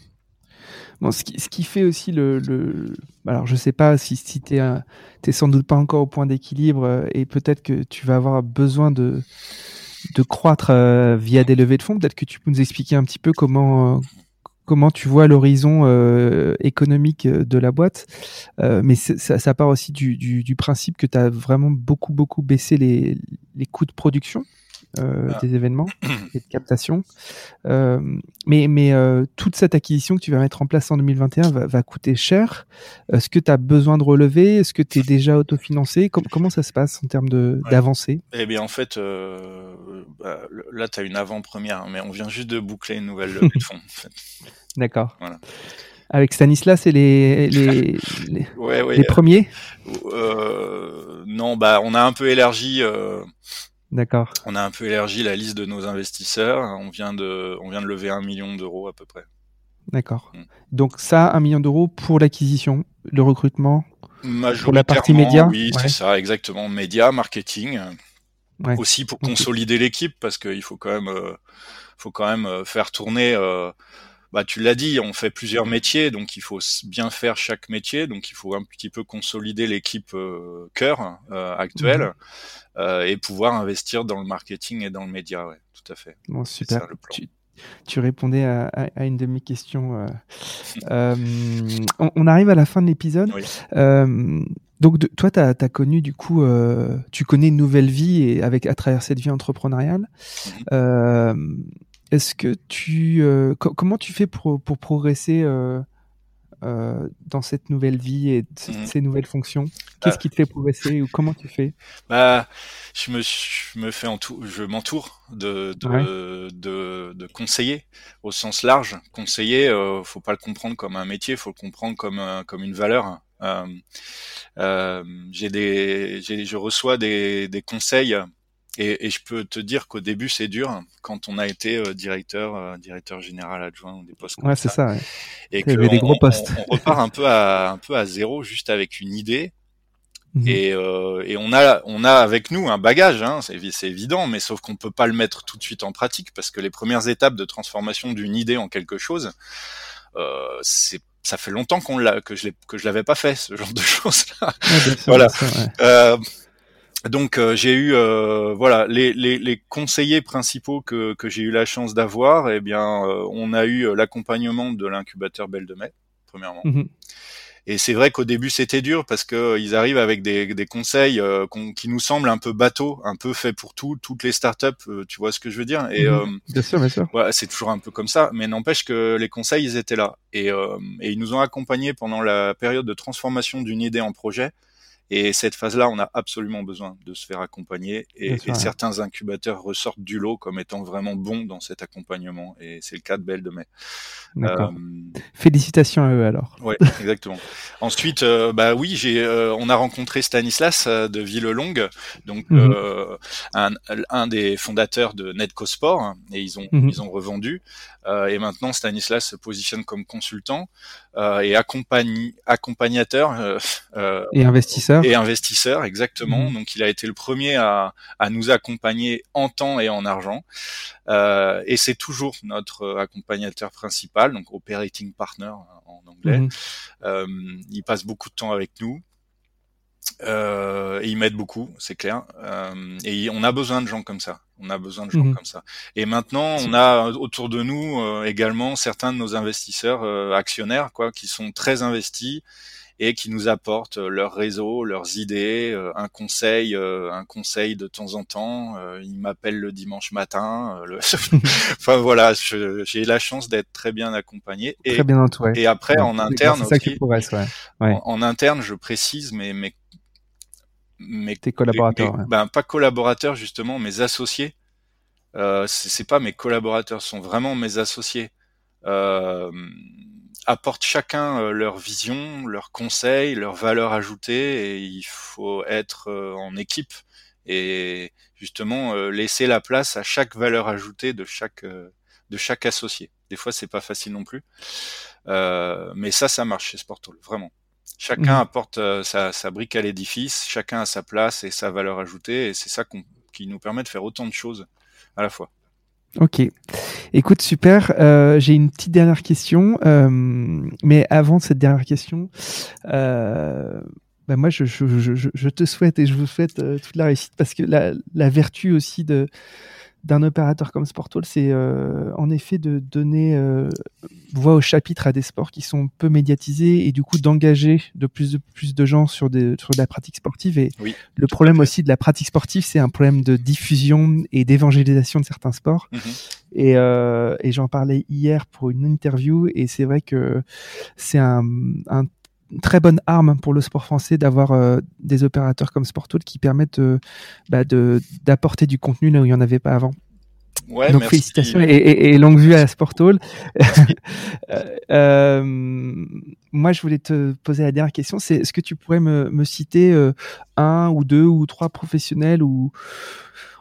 Ce qui, fait aussi le, le... Alors, je sais pas si, tu n'es sans doute pas encore au point d'équilibre euh, et peut-être que tu vas avoir besoin de, de croître euh, via des levées de fonds. Peut-être que tu peux nous expliquer un petit peu comment, euh, comment tu vois l'horizon euh, économique euh, de la boîte. Euh, mais ça, ça, part aussi du, principe que tu as vraiment beaucoup, beaucoup baissé les coûts de production. Euh, ah. des événements et de captation. Euh, mais mais euh, toute cette acquisition que tu vas mettre en place en 2021 va, va coûter cher. Est-ce que tu as besoin de relever? Est-ce que tu es déjà autofinancé? Comment ça se passe en termes d'avancée? Eh bien, en fait, bah, là, tu as une avant-première, mais on vient juste de boucler une nouvelle levée de fonds. En fait. D'accord. Voilà. Avec Stanislas, c'est les les, les, ouais, ouais, les premiers? Euh, Non, bah on a un peu élargi euh, D'accord. On a un peu élargi la liste de nos investisseurs. On vient de, on vient de lever un million d'euros à peu près. D'accord. Mm. Donc ça, un million d'euros pour l'acquisition, le recrutement, pour la partie média. Oui, c'est ça, exactement. Média, marketing, aussi pour consolider l'équipe parce qu'il faut quand même, euh, faut quand même euh, faire tourner. Euh, bah, tu l'as dit, on fait plusieurs métiers, donc il faut bien faire chaque métier, donc il faut un petit peu consolider l'équipe euh, cœur euh, actuelle mhm. euh, et pouvoir investir dans le marketing et dans le média, ouais, tout à fait. Bon, super. tu, répondais à, à, une de mes questions. On, on, arrive à la fin de l'épisode. Oui. donc, de, toi, tu as, as, connu, du coup, tu connais une nouvelle vie et avec, à travers cette vie entrepreneuriale. Mmh. Est-ce que tu euh, comment tu fais pour, pour progresser euh, euh, dans cette nouvelle vie et mmh. ces nouvelles fonctions? Qu'est-ce qui te fait progresser ou comment tu fais? Bah, je me je me fais je m'entoure de de, ouais. de, de conseillers au sens large. Conseiller, faut pas le comprendre comme un métier, faut le comprendre comme comme une valeur. J'ai des, j'ai, je reçois des, des conseils et, et, je peux te dire qu'au début c'est dur quand on a été euh, directeur, euh, directeur général adjoint ou des postes comme ouais, c'est ça. Ouais. Et que des gros postes. On, on, repart un peu à un peu à zéro, juste avec une idée. Mmh. Et, euh, et, on a on a avec nous un bagage, hein, c'est évident, mais sauf qu'on peut pas le mettre tout de suite en pratique parce que les premières étapes de transformation d'une idée en quelque chose, euh, c'est ça fait longtemps qu'on l'a que je que je l'avais pas fait ce genre de choses là. Ouais, voilà. Euh, donc euh, j'ai eu euh, voilà les, les, les, conseillers principaux que, que j'ai eu la chance d'avoir. Eh bien, euh, on a eu l'accompagnement de l'incubateur Belle de Mai premièrement. Mmh. Et c'est vrai qu'au début c'était dur parce que ils arrivent avec des, des conseils qui nous semblent un peu bateaux, un peu faits pour tout, toutes les startups. tu vois ce que je veux dire? Et mmh. bien sûr, bien sûr. Ouais, c'est toujours un peu comme ça, mais n'empêche que les conseils ils étaient là et, et ils nous ont accompagnés pendant la période de transformation d'une idée en projet. Et cette phase-là, on a absolument besoin de se faire accompagner. Et, sûr, et ouais. certains incubateurs ressortent du lot comme étant vraiment bons dans cet accompagnement. Et c'est le cas de Belle de Mai. Euh... Félicitations à eux alors. Ouais, exactement. Ensuite, euh, bah oui, j'ai, euh, on a rencontré Stanislas euh, de Villelongue, donc Mhm. un, un des fondateurs de NetcoSport, hein, et ils ont Mhm. ils ont revendu. Et maintenant, Stanislas se positionne comme consultant et accompagne, accompagnateur euh, euh, Et investisseur, exactement. Mhm. Donc, il a été le premier à, à nous accompagner en temps et en argent. Euh, et c'est toujours notre accompagnateur principal, donc operating partner en anglais. Mhm. Euh, il passe beaucoup de temps avec nous. Euh, et il m'aide beaucoup, c'est clair. Euh, et on a besoin de gens comme ça. On a besoin de gens Mhm. comme ça. Et maintenant, on a autour de nous euh, également certains de nos investisseurs euh, actionnaires, quoi, qui sont très investis et qui nous apportent euh, leur réseau, leurs idées, euh, un conseil, euh, un conseil de temps en temps. Ils m'appellent le dimanche matin. le- enfin voilà, j'ai la chance d'être très bien accompagné. Et, Très bien entouré. et après, en interne ça aussi, progresse, ouais. Ouais. en, en interne, je précise, mais mes, mes Tes collaborateurs. mes- ben, pas collaborateurs justement, mes associés. Euh, c'est pas mes collaborateurs, ce sont vraiment mes associés. Euh, apportent chacun euh, leur vision, leurs conseils, leurs valeurs ajoutées, et il faut être euh, en équipe et justement euh, laisser la place à chaque valeur ajoutée de chaque de chaque associé. Des fois, c'est pas facile non plus, Euh, mais ça, ça marche chez Sportol, vraiment. Chacun Mhm. apporte sa, sa brique à l'édifice, chacun a sa place et sa valeur ajoutée, et c'est ça qui nous permet de faire autant de choses à la fois. Ok. Écoute, super. Euh, J'ai une petite dernière question. euh, mais avant cette dernière question, euh, bah moi, je, je, je, je te souhaite et je vous souhaite euh, toute la réussite parce que la, la vertu aussi de d'un opérateur comme Sportwall, c'est euh, en effet de donner euh, voix au chapitre à des sports qui sont peu médiatisés et du coup d'engager de plus de plus de gens sur des sur de la pratique sportive. Et Oui, le problème aussi de la pratique sportive, c'est un problème de diffusion et d'évangélisation de certains sports. Mhm. Et, euh, et j'en parlais hier pour une interview et c'est vrai que c'est un, très bonne arme pour le sport français d'avoir euh, des opérateurs comme Sportwood qui permettent euh, bah, d'apporter du contenu là où il n'y en avait pas avant. Ouais, Donc merci. félicitations et, et- et longue vue à Sporthall. Euh, euh, moi, je voulais te poser la dernière question. C'est est-ce que tu pourrais me, me citer euh, un ou deux ou trois professionnels ou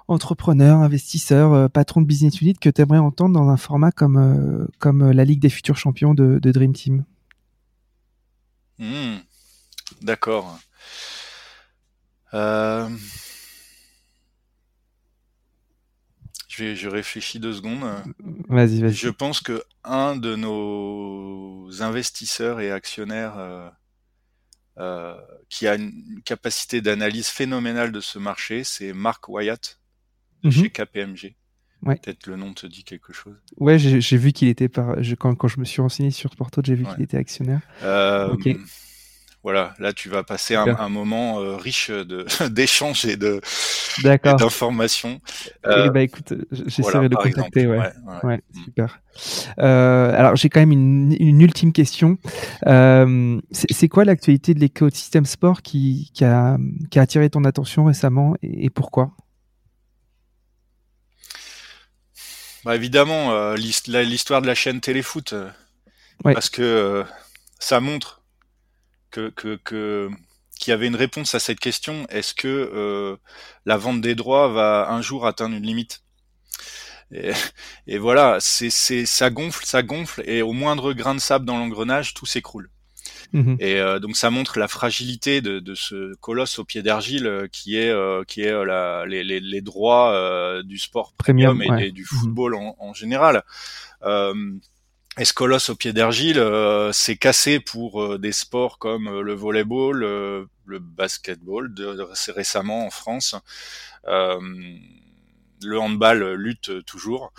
entrepreneurs, investisseurs, euh, patrons de business unit que tu aimerais entendre dans un format comme comme la Ligue des futurs champions de, de Dream Team? Hmm, D'accord. Euh, Je, réfléchis deux secondes. Vas-y, vas-y. Je pense que un de nos investisseurs et actionnaires euh, euh, qui a une capacité d'analyse phénoménale de ce marché, c'est Mark Wyatt de Mhm. chez KPMG. Ouais. Peut-être le nom te dit quelque chose. Ouais, j'ai vu qu'il était par. je- quand, quand je me suis renseigné sur Sportwood, j'ai vu Ouais. qu'il était actionnaire. Euh. Voilà, là tu vas passer un, moment euh, riche d'échanges et d'informations. Eh Euh, bah écoute, j'essaierai voilà, de contacter. exemple. ouais. Mm. super. Euh, alors j'ai quand même une, une ultime question. Euh, c'est c'est quoi l'actualité de l'écosystème sport qui, qui, a, qui a attiré ton attention récemment et, et pourquoi? Bah, évidemment, euh, l'histoire de la chaîne Téléfoot, euh, Ouais. parce que euh, ça montre que, que, que qu'il y avait une réponse à cette question. Est-ce que euh, la vente des droits va un jour atteindre une limite? Et, et, voilà, c'est, c'est, ça gonfle, ça gonfle, et au moindre grain de sable dans l'engrenage, tout s'écroule. Mmh et euh, donc ça montre la fragilité de, de ce colosse au pied d'argile euh, qui est euh, qui est euh, la, les, les, les, droits du sport premium, et, du mmh football en, en général. Et ce colosse au pied d'argile s'est cassé pour des sports comme le volleyball, le basketball, de, récemment en France. le handball lutte toujours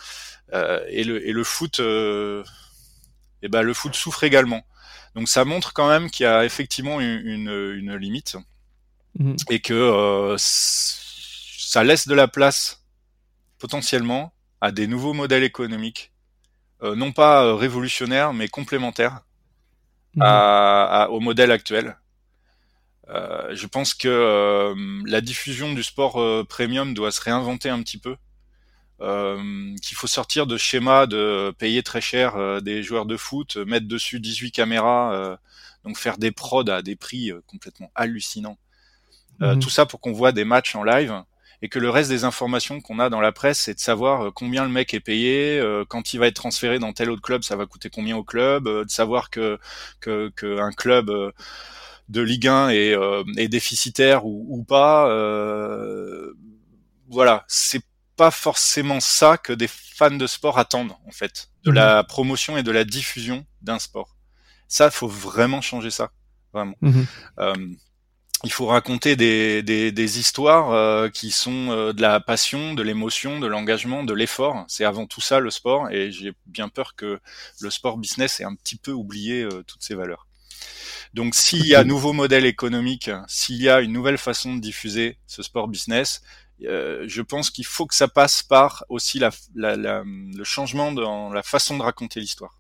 et le et le foot et ben le foot souffre également. Donc ça montre quand même qu'il y a effectivement une, une, limite mmh. et que euh, ça laisse de la place potentiellement à des nouveaux modèles économiques, euh, non pas euh, révolutionnaires mais complémentaires mmh. à, au modèle actuel. Euh, je pense que la diffusion du sport premium doit se réinventer un petit peu euh, qu'il faut sortir de schéma de payer très cher euh, des joueurs de foot, mettre dessus 18 caméras, euh, donc faire des prods à des prix complètement hallucinants. Mhm. Tout ça pour qu'on voit des matchs en live et que le reste des informations qu'on a dans la presse, c'est de savoir combien le mec est payé, quand il va être transféré dans tel autre club, ça va coûter combien au club, de savoir que, que, que un club de Ligue 1 est, est déficitaire ou, ou pas. voilà, c'est pas forcément ça que des fans de sport attendent en fait, de mhm. la promotion et de la diffusion d'un sport. Ça, faut vraiment changer ça, vraiment. Mhm. Euh, il faut raconter des, des, des histoires euh, qui sont euh, de la passion, de l'émotion, de l'engagement, de l'effort. C'est avant tout ça le sport, et j'ai bien peur que le sport business ait un petit peu oublié toutes ces valeurs. Donc s'il y a un nouveau modèle économique, s'il y a une nouvelle façon de diffuser ce sport business, je pense qu'il faut que ça passe par aussi la, la, la, le changement dans la façon de raconter l'histoire.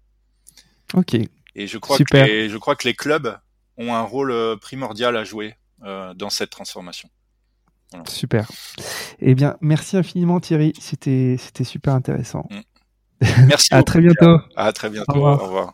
Ok. Et je crois, Que les, je crois que les clubs ont un rôle euh, primordial à jouer euh, dans cette transformation. Voilà. Super. Eh bien, merci infiniment Thierry. C'était super intéressant. Mm. Merci. à très bientôt. À très bientôt. Au revoir. Au revoir.